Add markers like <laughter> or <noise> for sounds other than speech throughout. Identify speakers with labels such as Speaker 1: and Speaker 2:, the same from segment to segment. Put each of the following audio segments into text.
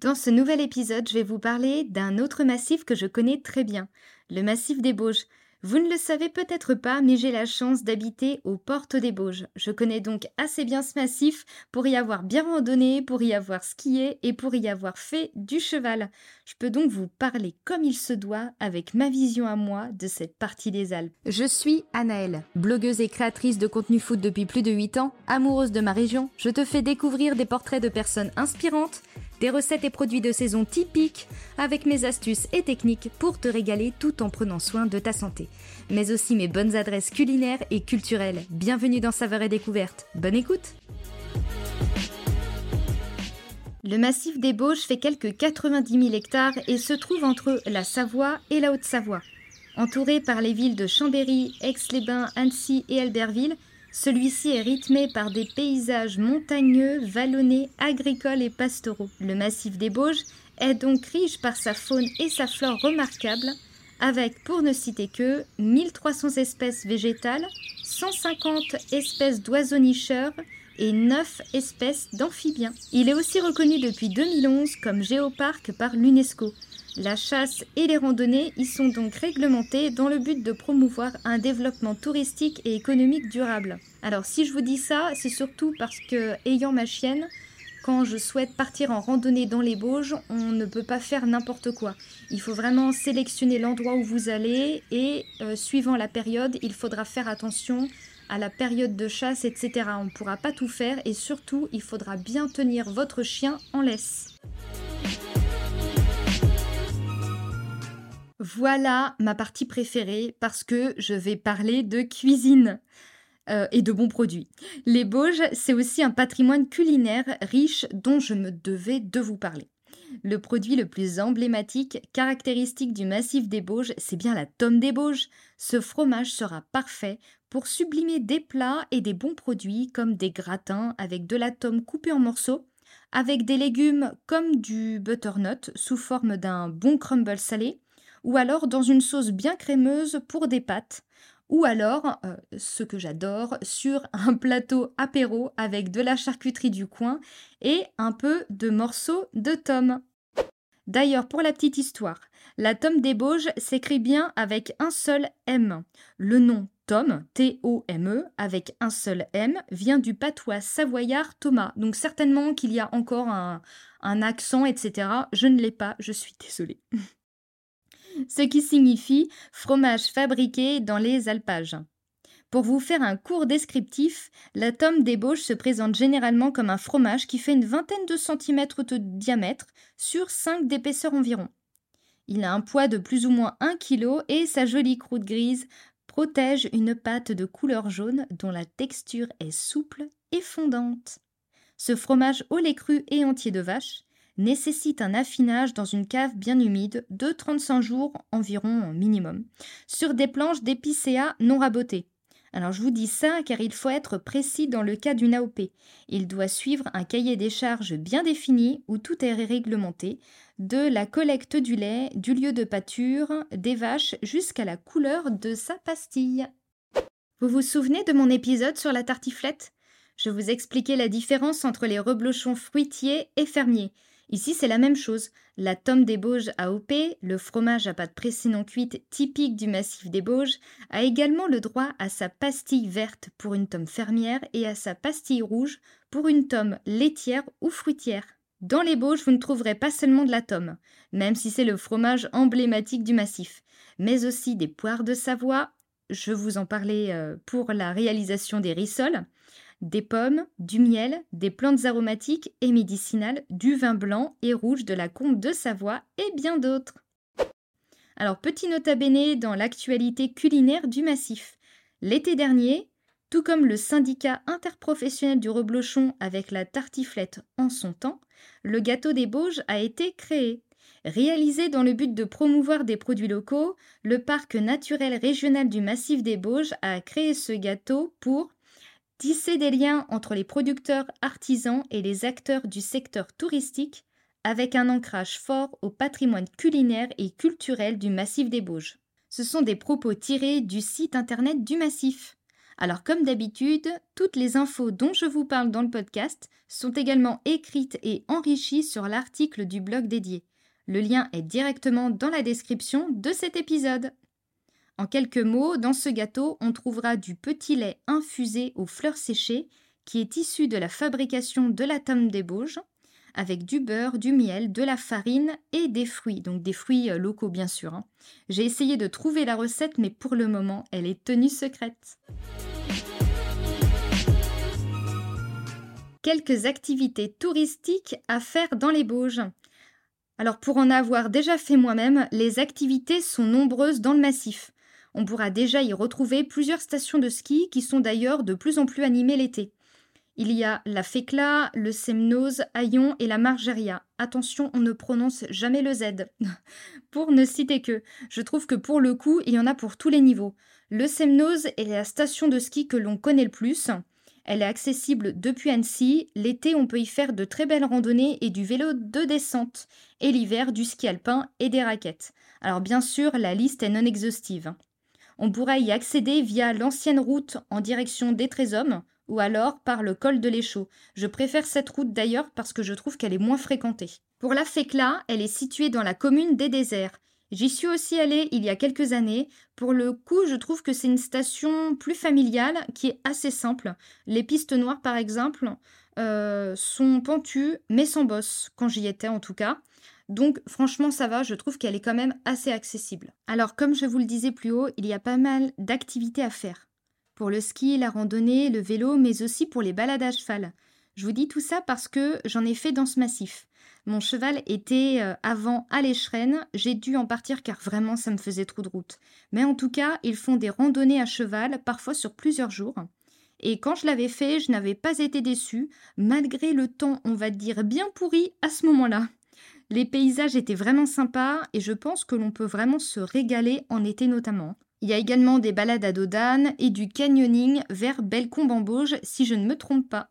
Speaker 1: Dans ce nouvel épisode, je vais vous parler d'un autre massif que je connais très bien, le massif des Bauges. Vous ne le savez peut-être pas, mais j'ai la chance d'habiter aux portes des Bauges. Je connais donc assez bien ce massif pour y avoir bien randonné, pour y avoir skié et pour y avoir fait du cheval. Je peux donc vous parler comme il se doit avec ma vision à moi de cette partie des Alpes. Je suis Anaëlle, blogueuse et créatrice de contenu foot depuis plus de 8 ans, amoureuse de ma région. Je te fais découvrir des portraits de personnes inspirantes des recettes et produits de saison typiques, avec mes astuces et techniques pour te régaler tout en prenant soin de ta santé. Mais aussi mes bonnes adresses culinaires et culturelles. Bienvenue dans Saveur et Découverte. Bonne écoute Le massif des Bauges fait quelques 90 000 hectares et se trouve entre la Savoie et la Haute-Savoie. Entouré par les villes de Chambéry, Aix-les-Bains, Annecy et Albertville, celui-ci est rythmé par des paysages montagneux, vallonnés, agricoles et pastoraux. Le massif des Bauges est donc riche par sa faune et sa flore remarquables, avec, pour ne citer que, 1300 espèces végétales, 150 espèces d'oiseaux nicheurs et 9 espèces d'amphibiens. Il est aussi reconnu depuis 2011 comme géoparc par l'UNESCO. La chasse et les randonnées y sont donc réglementées dans le but de promouvoir un développement touristique et économique durable. Alors si je vous dis ça, c'est surtout parce que, ayant ma chienne, quand je souhaite partir en randonnée dans les Bauges, on ne peut pas faire n'importe quoi. Il faut vraiment sélectionner l'endroit où vous allez et euh, suivant la période, il faudra faire attention à la période de chasse, etc. On ne pourra pas tout faire et surtout, il faudra bien tenir votre chien en laisse. Voilà ma partie préférée parce que je vais parler de cuisine. Euh, et de bons produits. Les Bauges, c'est aussi un patrimoine culinaire riche dont je me devais de vous parler. Le produit le plus emblématique, caractéristique du massif des Bauges, c'est bien la tome des Bauges. Ce fromage sera parfait pour sublimer des plats et des bons produits comme des gratins avec de la tome coupée en morceaux, avec des légumes comme du butternut sous forme d'un bon crumble salé, ou alors dans une sauce bien crémeuse pour des pâtes, ou alors, euh, ce que j'adore, sur un plateau apéro avec de la charcuterie du coin et un peu de morceaux de tome. D'ailleurs, pour la petite histoire, la tome des Bauges s'écrit bien avec un seul M. Le nom Tom, T-O-M-E, avec un seul M, vient du patois savoyard Thomas. Donc certainement qu'il y a encore un, un accent, etc. Je ne l'ai pas, je suis désolée. <laughs> ce qui signifie fromage fabriqué dans les alpages. Pour vous faire un court descriptif, la tome d'ébauche se présente généralement comme un fromage qui fait une vingtaine de centimètres de diamètre sur 5 d'épaisseur environ. Il a un poids de plus ou moins 1 kg et sa jolie croûte grise protège une pâte de couleur jaune dont la texture est souple et fondante. Ce fromage au lait cru et entier de vache nécessite un affinage dans une cave bien humide de 35 jours environ minimum, sur des planches d'épicéa non rabotées. Alors je vous dis ça car il faut être précis dans le cas d'une AOP. Il doit suivre un cahier des charges bien défini où tout est réglementé, de la collecte du lait, du lieu de pâture, des vaches jusqu'à la couleur de sa pastille. Vous vous souvenez de mon épisode sur la tartiflette? Je vous expliquais la différence entre les reblochons fruitiers et fermiers. Ici, c'est la même chose. La tome des Bauges AOP, le fromage à pâte pressée non cuite typique du massif des Bauges, a également le droit à sa pastille verte pour une tome fermière et à sa pastille rouge pour une tome laitière ou fruitière. Dans les Bauges, vous ne trouverez pas seulement de la tome, même si c'est le fromage emblématique du massif, mais aussi des poires de Savoie, je vous en parlais euh, pour la réalisation des rissoles, des pommes, du miel, des plantes aromatiques et médicinales, du vin blanc et rouge de la combe de Savoie et bien d'autres. Alors petit nota bene dans l'actualité culinaire du massif. L'été dernier, tout comme le syndicat interprofessionnel du reblochon avec la tartiflette en son temps, le gâteau des Bauges a été créé. Réalisé dans le but de promouvoir des produits locaux, le parc naturel régional du massif des Bauges a créé ce gâteau pour tisser des liens entre les producteurs artisans et les acteurs du secteur touristique avec un ancrage fort au patrimoine culinaire et culturel du massif des Bauges. Ce sont des propos tirés du site internet du massif. Alors comme d'habitude, toutes les infos dont je vous parle dans le podcast sont également écrites et enrichies sur l'article du blog dédié. Le lien est directement dans la description de cet épisode. En quelques mots, dans ce gâteau, on trouvera du petit lait infusé aux fleurs séchées qui est issu de la fabrication de la tome des Bauges, avec du beurre, du miel, de la farine et des fruits, donc des fruits euh, locaux bien sûr. Hein. J'ai essayé de trouver la recette, mais pour le moment, elle est tenue secrète. Quelques activités touristiques à faire dans les Bauges. Alors pour en avoir déjà fait moi-même, les activités sont nombreuses dans le massif. On pourra déjà y retrouver plusieurs stations de ski qui sont d'ailleurs de plus en plus animées l'été. Il y a la Fécla, le Semnose, Aillon et la Margeria. Attention, on ne prononce jamais le Z. <laughs> pour ne citer que, je trouve que pour le coup, il y en a pour tous les niveaux. Le Semnose est la station de ski que l'on connaît le plus. Elle est accessible depuis Annecy. L'été, on peut y faire de très belles randonnées et du vélo de descente. Et l'hiver, du ski alpin et des raquettes. Alors bien sûr, la liste est non exhaustive. On pourra y accéder via l'ancienne route en direction des Trésommes ou alors par le col de l'Échaud. Je préfère cette route d'ailleurs parce que je trouve qu'elle est moins fréquentée. Pour la Fécla, elle est située dans la commune des Déserts. J'y suis aussi allée il y a quelques années. Pour le coup, je trouve que c'est une station plus familiale qui est assez simple. Les pistes noires, par exemple, euh, sont pentues mais sans bosse, quand j'y étais en tout cas. Donc franchement ça va, je trouve qu'elle est quand même assez accessible. Alors comme je vous le disais plus haut, il y a pas mal d'activités à faire pour le ski, la randonnée, le vélo, mais aussi pour les balades à cheval. Je vous dis tout ça parce que j'en ai fait dans ce massif. Mon cheval était euh, avant à l'écheren, j'ai dû en partir car vraiment ça me faisait trop de route. Mais en tout cas, ils font des randonnées à cheval, parfois sur plusieurs jours. Et quand je l'avais fait, je n'avais pas été déçue, malgré le temps, on va dire, bien pourri à ce moment-là. Les paysages étaient vraiment sympas et je pense que l'on peut vraiment se régaler en été notamment. Il y a également des balades à dos d'âne et du canyoning vers Bellecombe en Bauge, si je ne me trompe pas.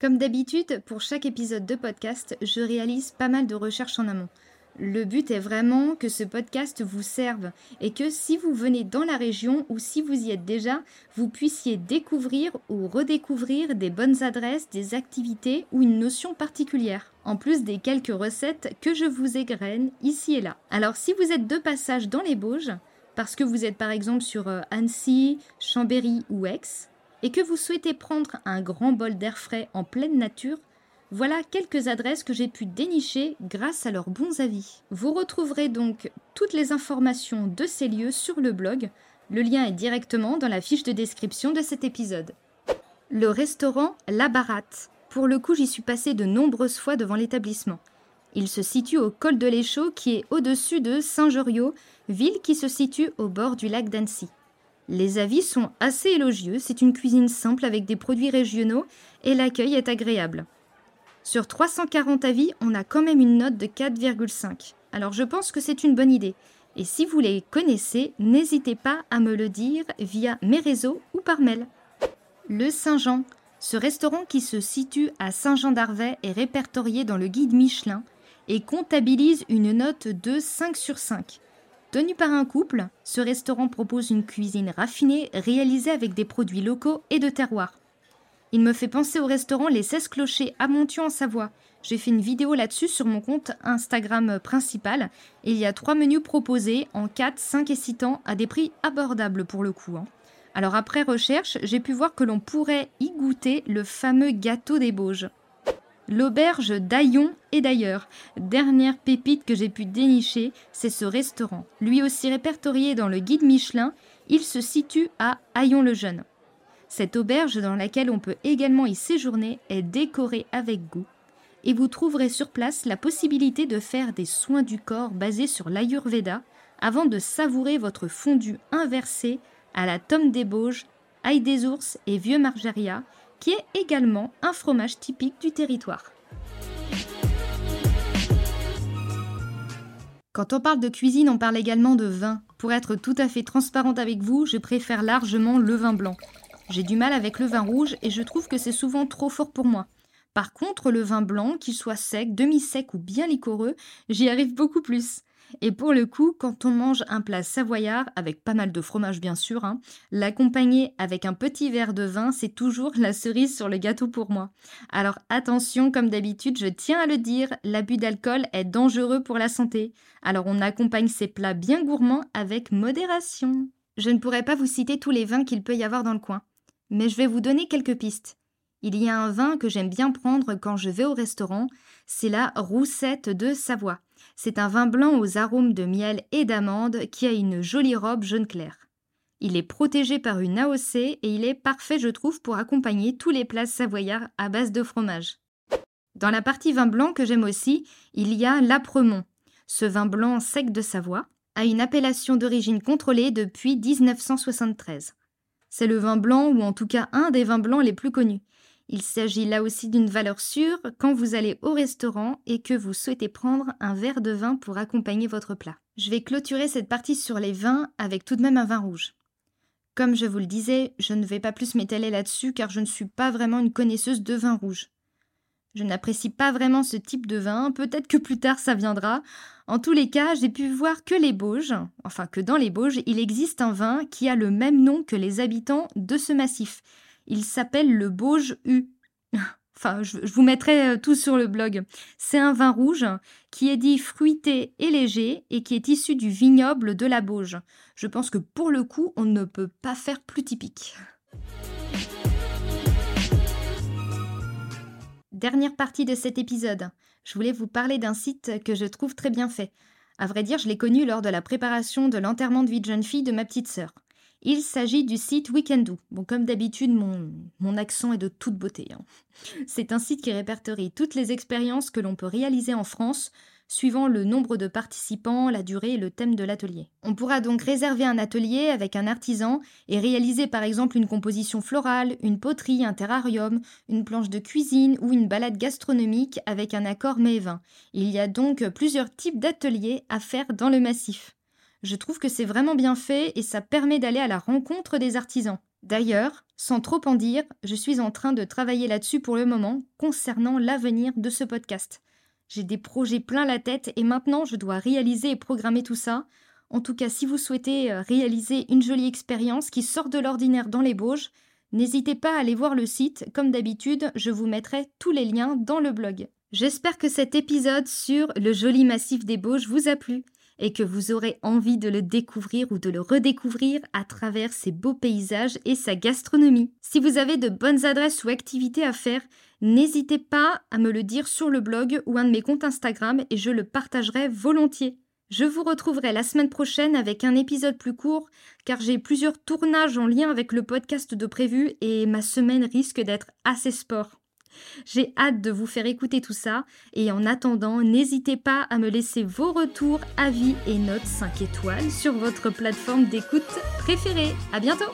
Speaker 1: Comme d'habitude, pour chaque épisode de podcast, je réalise pas mal de recherches en amont. Le but est vraiment que ce podcast vous serve et que si vous venez dans la région ou si vous y êtes déjà, vous puissiez découvrir ou redécouvrir des bonnes adresses, des activités ou une notion particulière, en plus des quelques recettes que je vous égrène ici et là. Alors si vous êtes de passage dans les Bauges, parce que vous êtes par exemple sur euh, Annecy, Chambéry ou Aix, et que vous souhaitez prendre un grand bol d'air frais en pleine nature, voilà quelques adresses que j'ai pu dénicher grâce à leurs bons avis. Vous retrouverez donc toutes les informations de ces lieux sur le blog. Le lien est directement dans la fiche de description de cet épisode. Le restaurant La Baratte. Pour le coup, j'y suis passé de nombreuses fois devant l'établissement. Il se situe au col de l'Échaud qui est au-dessus de Saint-Joriot, ville qui se situe au bord du lac d'Annecy. Les avis sont assez élogieux, c'est une cuisine simple avec des produits régionaux et l'accueil est agréable. Sur 340 avis, on a quand même une note de 4,5. Alors je pense que c'est une bonne idée. Et si vous les connaissez, n'hésitez pas à me le dire via mes réseaux ou par mail. Le Saint-Jean. Ce restaurant qui se situe à Saint-Jean-d'Arvey est répertorié dans le guide Michelin et comptabilise une note de 5 sur 5. Tenu par un couple, ce restaurant propose une cuisine raffinée réalisée avec des produits locaux et de terroir. Il me fait penser au restaurant Les 16 Clochers à Montion en Savoie. J'ai fait une vidéo là-dessus sur mon compte Instagram principal il y a trois menus proposés en 4, 5 et 6 temps à des prix abordables pour le coup. Hein. Alors après recherche, j'ai pu voir que l'on pourrait y goûter le fameux gâteau des Bauges. L'auberge d'Aillon et d'ailleurs, dernière pépite que j'ai pu dénicher, c'est ce restaurant. Lui aussi répertorié dans le guide Michelin, il se situe à Aillon-le-Jeune. Cette auberge dans laquelle on peut également y séjourner est décorée avec goût et vous trouverez sur place la possibilité de faire des soins du corps basés sur l'Ayurveda avant de savourer votre fondue inversé à la tome des Bauges, ail des ours et vieux margeria, qui est également un fromage typique du territoire. Quand on parle de cuisine, on parle également de vin. Pour être tout à fait transparente avec vous, je préfère largement le vin blanc. J'ai du mal avec le vin rouge et je trouve que c'est souvent trop fort pour moi. Par contre, le vin blanc, qu'il soit sec, demi-sec ou bien liquoreux, j'y arrive beaucoup plus. Et pour le coup, quand on mange un plat savoyard, avec pas mal de fromage bien sûr, hein, l'accompagner avec un petit verre de vin, c'est toujours la cerise sur le gâteau pour moi. Alors attention, comme d'habitude, je tiens à le dire, l'abus d'alcool est dangereux pour la santé. Alors on accompagne ces plats bien gourmands avec modération. Je ne pourrais pas vous citer tous les vins qu'il peut y avoir dans le coin, mais je vais vous donner quelques pistes. Il y a un vin que j'aime bien prendre quand je vais au restaurant, c'est la Roussette de Savoie. C'est un vin blanc aux arômes de miel et d'amande qui a une jolie robe jaune clair. Il est protégé par une AOC et il est parfait, je trouve, pour accompagner tous les plats savoyards à base de fromage. Dans la partie vin blanc que j'aime aussi, il y a l'Apremont. Ce vin blanc sec de Savoie a une appellation d'origine contrôlée depuis 1973. C'est le vin blanc, ou en tout cas un des vins blancs les plus connus. Il s'agit là aussi d'une valeur sûre quand vous allez au restaurant et que vous souhaitez prendre un verre de vin pour accompagner votre plat. Je vais clôturer cette partie sur les vins avec tout de même un vin rouge. Comme je vous le disais, je ne vais pas plus m'étaler là-dessus car je ne suis pas vraiment une connaisseuse de vin rouge. Je n'apprécie pas vraiment ce type de vin, peut-être que plus tard ça viendra. En tous les cas, j'ai pu voir que les Bauges, enfin que dans les Bauges, il existe un vin qui a le même nom que les habitants de ce massif. Il s'appelle le Bauge U. <laughs> Enfin, je, vous mettrai euh, tout sur le blog. C'est un vin rouge qui est dit fruité et léger et qui est issu du vignoble de la Bauge. Je pense que pour le coup, on ne peut pas faire plus typique. Dernière partie de cet épisode. Je voulais vous parler d'un site que je trouve très bien fait. À vrai dire, je l'ai connu lors de la préparation de l'enterrement de vie de jeune fille de ma petite sœur. Il s'agit du site Weekendoo. Bon, comme d'habitude, mon, accent est de toute beauté. Hein. <laughs> C'est un site qui répertorie toutes les expériences que l'on peut réaliser en France, suivant le nombre de participants, la durée et le thème de l'atelier. On pourra donc réserver un atelier avec un artisan et réaliser par exemple une composition florale, une poterie, un terrarium, une planche de cuisine ou une balade gastronomique avec un accord mets-vin. Il y a donc plusieurs types d'ateliers à faire dans le massif. Je trouve que c'est vraiment bien fait et ça permet d'aller à la rencontre des artisans. D'ailleurs, sans trop en dire, je suis en train de travailler là-dessus pour le moment concernant l'avenir de ce podcast. J'ai des projets plein la tête et maintenant je dois réaliser et programmer tout ça. En tout cas, si vous souhaitez euh, réaliser une jolie expérience qui sort de l'ordinaire dans les Bauges, n'hésitez pas à aller voir le site. Comme d'habitude, je vous mettrai tous les liens dans le blog. J'espère que cet épisode sur le joli massif des Bauges vous a plu et que vous aurez envie de le découvrir ou de le redécouvrir à travers ses beaux paysages et sa gastronomie. Si vous avez de bonnes adresses ou activités à faire, n'hésitez pas à me le dire sur le blog ou un de mes comptes Instagram et je le partagerai volontiers. Je vous retrouverai la semaine prochaine avec un épisode plus court car j'ai plusieurs tournages en lien avec le podcast de prévu et ma semaine risque d'être assez sport. J'ai hâte de vous faire écouter tout ça et en attendant, n'hésitez pas à me laisser vos retours, avis et notes 5 étoiles sur votre plateforme d'écoute préférée. À bientôt!